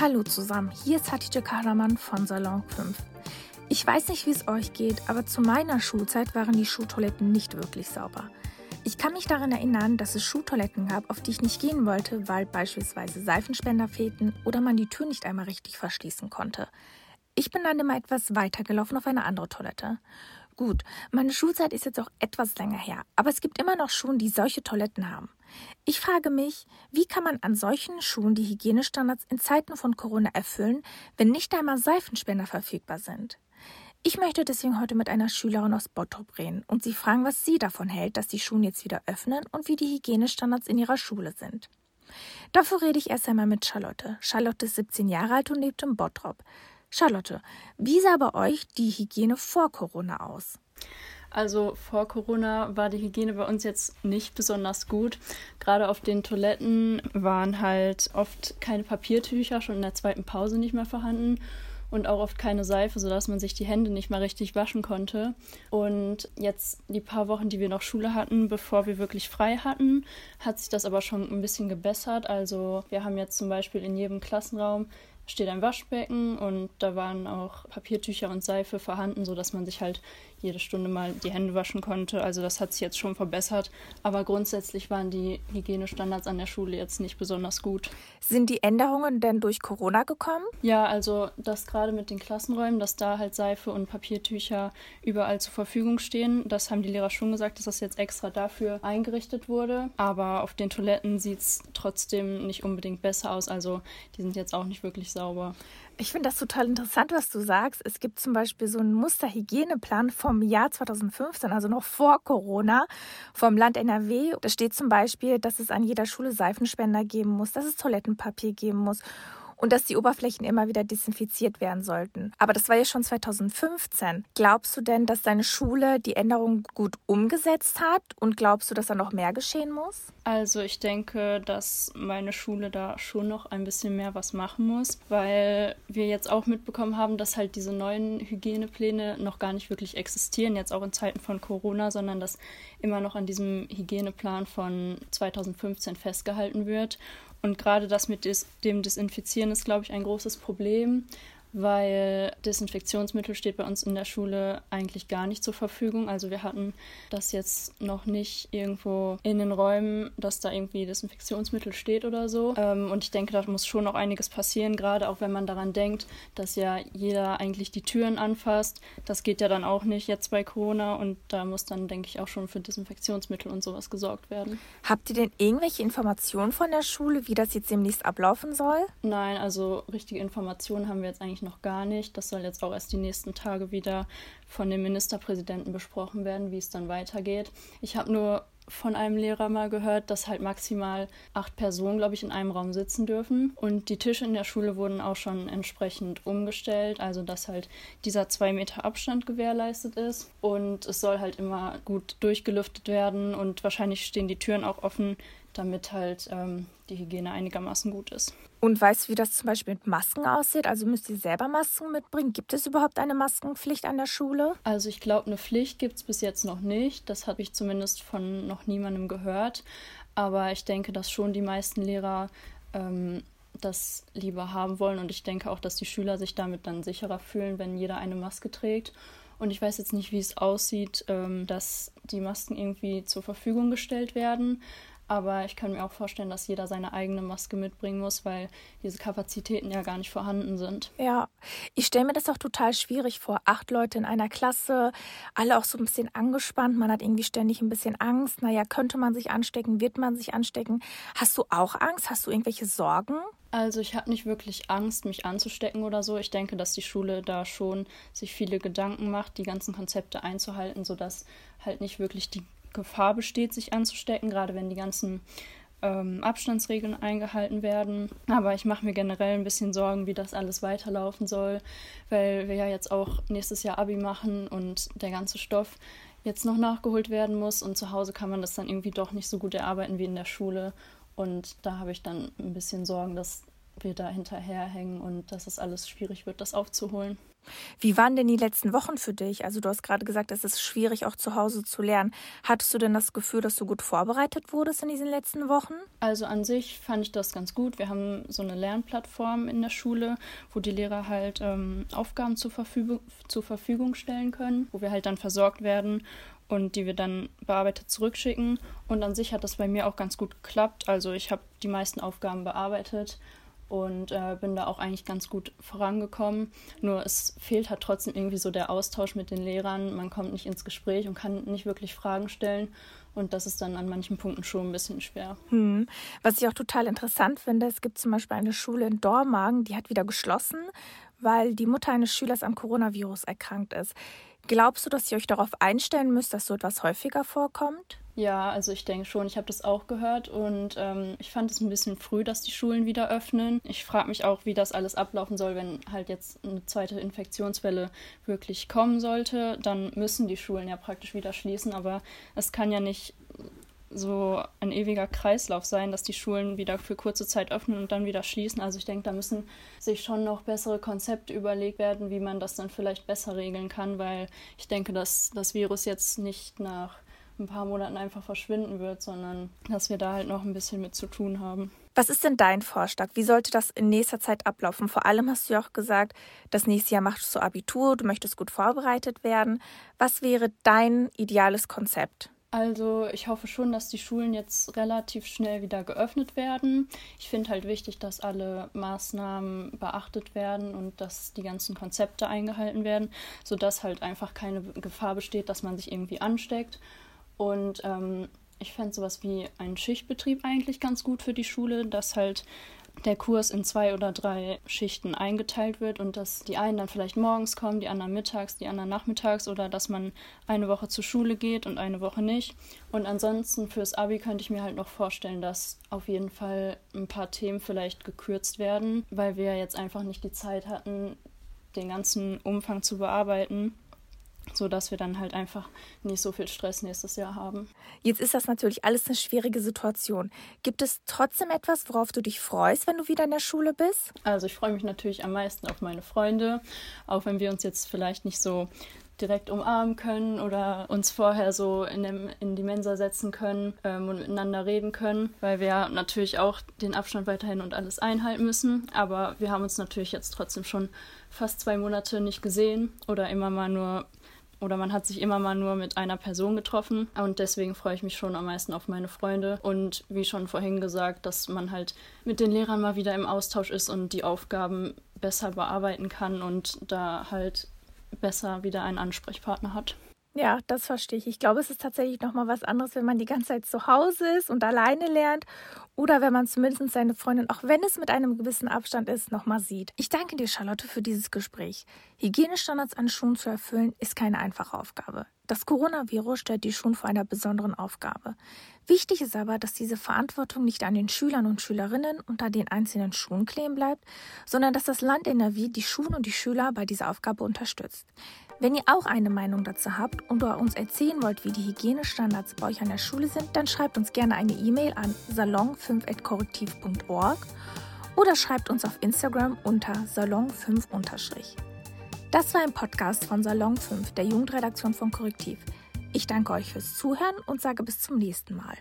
Hallo zusammen, hier ist Hatice Kahraman von Salon 5. Ich weiß nicht, wie es euch geht, aber zu meiner Schulzeit waren die Schultoiletten nicht wirklich sauber. Ich kann mich daran erinnern, dass es Schultoiletten gab, auf die ich nicht gehen wollte, weil beispielsweise Seifenspender fehlten oder man die Tür nicht einmal richtig verschließen konnte. Ich bin dann immer etwas weitergelaufen auf eine andere Toilette. Gut, meine Schulzeit ist jetzt auch etwas länger her, aber es gibt immer noch Schulen, die solche Toiletten haben. Ich frage mich, wie kann man an solchen Schulen die Hygienestandards in Zeiten von Corona erfüllen, wenn nicht einmal Seifenspender verfügbar sind? Ich möchte deswegen heute mit einer Schülerin aus Bottrop reden und sie fragen, was sie davon hält, dass die Schulen jetzt wieder öffnen und wie die Hygienestandards in ihrer Schule sind. Dafür rede ich erst einmal mit Charlotte. Charlotte ist 17 Jahre alt und lebt in Bottrop. Charlotte, wie sah bei euch die Hygiene vor Corona aus? Also vor Corona war die Hygiene bei uns jetzt nicht besonders gut. Gerade auf den Toiletten waren halt oft keine Papiertücher, schon in der zweiten Pause nicht mehr vorhanden und auch oft keine Seife, sodass man sich die Hände nicht mal richtig waschen konnte. Und jetzt die paar Wochen, die wir noch Schule hatten, bevor wir wirklich frei hatten, hat sich das aber schon ein bisschen gebessert. Also wir haben jetzt zum Beispiel in jedem Klassenraum steht ein Waschbecken und da waren auch Papiertücher und Seife vorhanden, sodass man sich halt jede Stunde mal die Hände waschen konnte. Also das hat sich jetzt schon verbessert. Aber grundsätzlich waren die Hygienestandards an der Schule jetzt nicht besonders gut. Sind die Änderungen denn durch Corona gekommen? Ja, also das gerade mit den Klassenräumen, dass da halt Seife und Papiertücher überall zur Verfügung stehen. Das haben die Lehrer schon gesagt, dass das jetzt extra dafür eingerichtet wurde. Aber auf den Toiletten sieht es trotzdem nicht unbedingt besser aus. Also die sind jetzt auch nicht wirklich sauber. Ich finde das total interessant, was du sagst. Es gibt zum Beispiel so einen Musterhygieneplan vom Jahr 2015, also noch vor Corona, vom Land NRW. Da steht zum Beispiel, dass es an jeder Schule Seifenspender geben muss, dass es Toilettenpapier geben muss und dass die Oberflächen immer wieder desinfiziert werden sollten. Aber das war ja schon 2015. Glaubst du denn, dass deine Schule die Änderung gut umgesetzt hat und glaubst du, dass da noch mehr geschehen muss? Also ich denke, dass meine Schule da schon noch ein bisschen mehr was machen muss, weil wir jetzt auch mitbekommen haben, dass halt diese neuen Hygienepläne noch gar nicht wirklich existieren, jetzt auch in Zeiten von Corona, sondern dass immer noch an diesem Hygieneplan von 2015 festgehalten wird. Und gerade das mit dem Desinfizieren ist, glaube ich, ein großes Problem weil Desinfektionsmittel steht bei uns in der Schule eigentlich gar nicht zur Verfügung. Also wir hatten das jetzt noch nicht irgendwo in den Räumen, dass da irgendwie Desinfektionsmittel steht oder so. Ähm, und ich denke, da muss schon noch einiges passieren, gerade auch wenn man daran denkt, dass ja jeder eigentlich die Türen anfasst. Das geht ja dann auch nicht jetzt bei Corona und da muss dann, denke ich, auch schon für Desinfektionsmittel und sowas gesorgt werden. Habt ihr denn irgendwelche Informationen von der Schule, wie das jetzt demnächst ablaufen soll? Nein, also richtige Informationen haben wir jetzt eigentlich eigentlich noch gar nicht. Das soll jetzt auch erst die nächsten Tage wieder von dem Ministerpräsidenten besprochen werden, wie es dann weitergeht. Ich habe nur von einem Lehrer mal gehört, dass halt maximal acht Personen, glaube ich, in einem Raum sitzen dürfen. Und die Tische in der Schule wurden auch schon entsprechend umgestellt, also dass halt dieser zwei Meter Abstand gewährleistet ist. Und es soll halt immer gut durchgelüftet werden und wahrscheinlich stehen die Türen auch offen, damit halt ähm, die Hygiene einigermaßen gut ist. Und weißt du, wie das zum Beispiel mit Masken aussieht? Also müsst ihr selber Masken mitbringen? Gibt es überhaupt eine Maskenpflicht an der Schule? Also ich glaube, eine Pflicht gibt es bis jetzt noch nicht. Das habe ich zumindest von noch niemandem gehört. Aber ich denke, dass schon die meisten Lehrer ähm, das lieber haben wollen. Und ich denke auch, dass die Schüler sich damit dann sicherer fühlen, wenn jeder eine Maske trägt. Und ich weiß jetzt nicht, wie es aussieht, ähm, dass die Masken irgendwie zur Verfügung gestellt werden. Aber ich kann mir auch vorstellen, dass jeder seine eigene Maske mitbringen muss, weil diese Kapazitäten ja gar nicht vorhanden sind. Ja, ich stelle mir das auch total schwierig vor. Acht Leute in einer Klasse, alle auch so ein bisschen angespannt. Man hat irgendwie ständig ein bisschen Angst. Naja, könnte man sich anstecken? Wird man sich anstecken? Hast du auch Angst? Hast du irgendwelche Sorgen? Also ich habe nicht wirklich Angst, mich anzustecken oder so. Ich denke, dass die Schule da schon sich viele Gedanken macht, die ganzen Konzepte einzuhalten, sodass halt nicht wirklich die Gefahr besteht, sich anzustecken, gerade wenn die ganzen ähm, Abstandsregeln eingehalten werden. Aber ich mache mir generell ein bisschen Sorgen, wie das alles weiterlaufen soll, weil wir ja jetzt auch nächstes Jahr Abi machen und der ganze Stoff jetzt noch nachgeholt werden muss und zu Hause kann man das dann irgendwie doch nicht so gut erarbeiten wie in der Schule. Und da habe ich dann ein bisschen Sorgen, dass wir da hinterherhängen und dass es alles schwierig wird, das aufzuholen. Wie waren denn die letzten Wochen für dich? Also du hast gerade gesagt, es ist schwierig auch zu Hause zu lernen. Hattest du denn das Gefühl, dass du gut vorbereitet wurdest in diesen letzten Wochen? Also an sich fand ich das ganz gut. Wir haben so eine Lernplattform in der Schule, wo die Lehrer halt ähm, Aufgaben zur Verfügung, zur Verfügung stellen können, wo wir halt dann versorgt werden und die wir dann bearbeitet zurückschicken. Und an sich hat das bei mir auch ganz gut geklappt. Also ich habe die meisten Aufgaben bearbeitet und äh, bin da auch eigentlich ganz gut vorangekommen. Nur es fehlt halt trotzdem irgendwie so der Austausch mit den Lehrern. Man kommt nicht ins Gespräch und kann nicht wirklich Fragen stellen. Und das ist dann an manchen Punkten schon ein bisschen schwer. Hm. Was ich auch total interessant finde, es gibt zum Beispiel eine Schule in Dormagen, die hat wieder geschlossen, weil die Mutter eines Schülers am Coronavirus erkrankt ist. Glaubst du, dass ihr euch darauf einstellen müsst, dass so etwas häufiger vorkommt? Ja, also ich denke schon, ich habe das auch gehört und ähm, ich fand es ein bisschen früh, dass die Schulen wieder öffnen. Ich frage mich auch, wie das alles ablaufen soll, wenn halt jetzt eine zweite Infektionswelle wirklich kommen sollte. Dann müssen die Schulen ja praktisch wieder schließen, aber es kann ja nicht so ein ewiger Kreislauf sein, dass die Schulen wieder für kurze Zeit öffnen und dann wieder schließen. Also ich denke, da müssen sich schon noch bessere Konzepte überlegt werden, wie man das dann vielleicht besser regeln kann, weil ich denke, dass das Virus jetzt nicht nach ein paar Monaten einfach verschwinden wird, sondern dass wir da halt noch ein bisschen mit zu tun haben. Was ist denn dein Vorschlag? Wie sollte das in nächster Zeit ablaufen? Vor allem hast du ja auch gesagt, das nächste Jahr machst du Abitur, du möchtest gut vorbereitet werden. Was wäre dein ideales Konzept? Also ich hoffe schon, dass die Schulen jetzt relativ schnell wieder geöffnet werden. Ich finde halt wichtig, dass alle Maßnahmen beachtet werden und dass die ganzen Konzepte eingehalten werden, sodass halt einfach keine Gefahr besteht, dass man sich irgendwie ansteckt. Und ähm, ich fände sowas wie einen Schichtbetrieb eigentlich ganz gut für die Schule, dass halt der Kurs in zwei oder drei Schichten eingeteilt wird und dass die einen dann vielleicht morgens kommen, die anderen mittags, die anderen nachmittags oder dass man eine Woche zur Schule geht und eine Woche nicht. Und ansonsten fürs Abi könnte ich mir halt noch vorstellen, dass auf jeden Fall ein paar Themen vielleicht gekürzt werden, weil wir jetzt einfach nicht die Zeit hatten, den ganzen Umfang zu bearbeiten so dass wir dann halt einfach nicht so viel Stress nächstes Jahr haben. Jetzt ist das natürlich alles eine schwierige Situation. Gibt es trotzdem etwas, worauf du dich freust, wenn du wieder in der Schule bist? Also ich freue mich natürlich am meisten auf meine Freunde, auch wenn wir uns jetzt vielleicht nicht so direkt umarmen können oder uns vorher so in, dem, in die Mensa setzen können ähm, und miteinander reden können, weil wir natürlich auch den Abstand weiterhin und alles einhalten müssen. Aber wir haben uns natürlich jetzt trotzdem schon fast zwei Monate nicht gesehen oder immer mal nur oder man hat sich immer mal nur mit einer Person getroffen und deswegen freue ich mich schon am meisten auf meine Freunde und wie schon vorhin gesagt, dass man halt mit den Lehrern mal wieder im Austausch ist und die Aufgaben besser bearbeiten kann und da halt besser wieder einen Ansprechpartner hat. Ja, das verstehe ich. Ich glaube, es ist tatsächlich noch mal was anderes, wenn man die ganze Zeit zu Hause ist und alleine lernt oder wenn man zumindest seine Freundin, auch wenn es mit einem gewissen Abstand ist, noch mal sieht. Ich danke dir, Charlotte, für dieses Gespräch. Hygienestandards an Schulen zu erfüllen, ist keine einfache Aufgabe. Das Coronavirus stellt die Schulen vor einer besonderen Aufgabe. Wichtig ist aber, dass diese Verantwortung nicht an den Schülern und Schülerinnen an den einzelnen Schulen kleben bleibt, sondern dass das Land NRW die Schulen und die Schüler bei dieser Aufgabe unterstützt. Wenn ihr auch eine Meinung dazu habt und uns erzählen wollt, wie die Hygienestandards bei euch an der Schule sind, dann schreibt uns gerne eine E-Mail an salon5.korrektiv.org oder schreibt uns auf Instagram unter salon5 Das war ein Podcast von Salon 5, der Jugendredaktion von Korrektiv. Ich danke euch fürs Zuhören und sage bis zum nächsten Mal.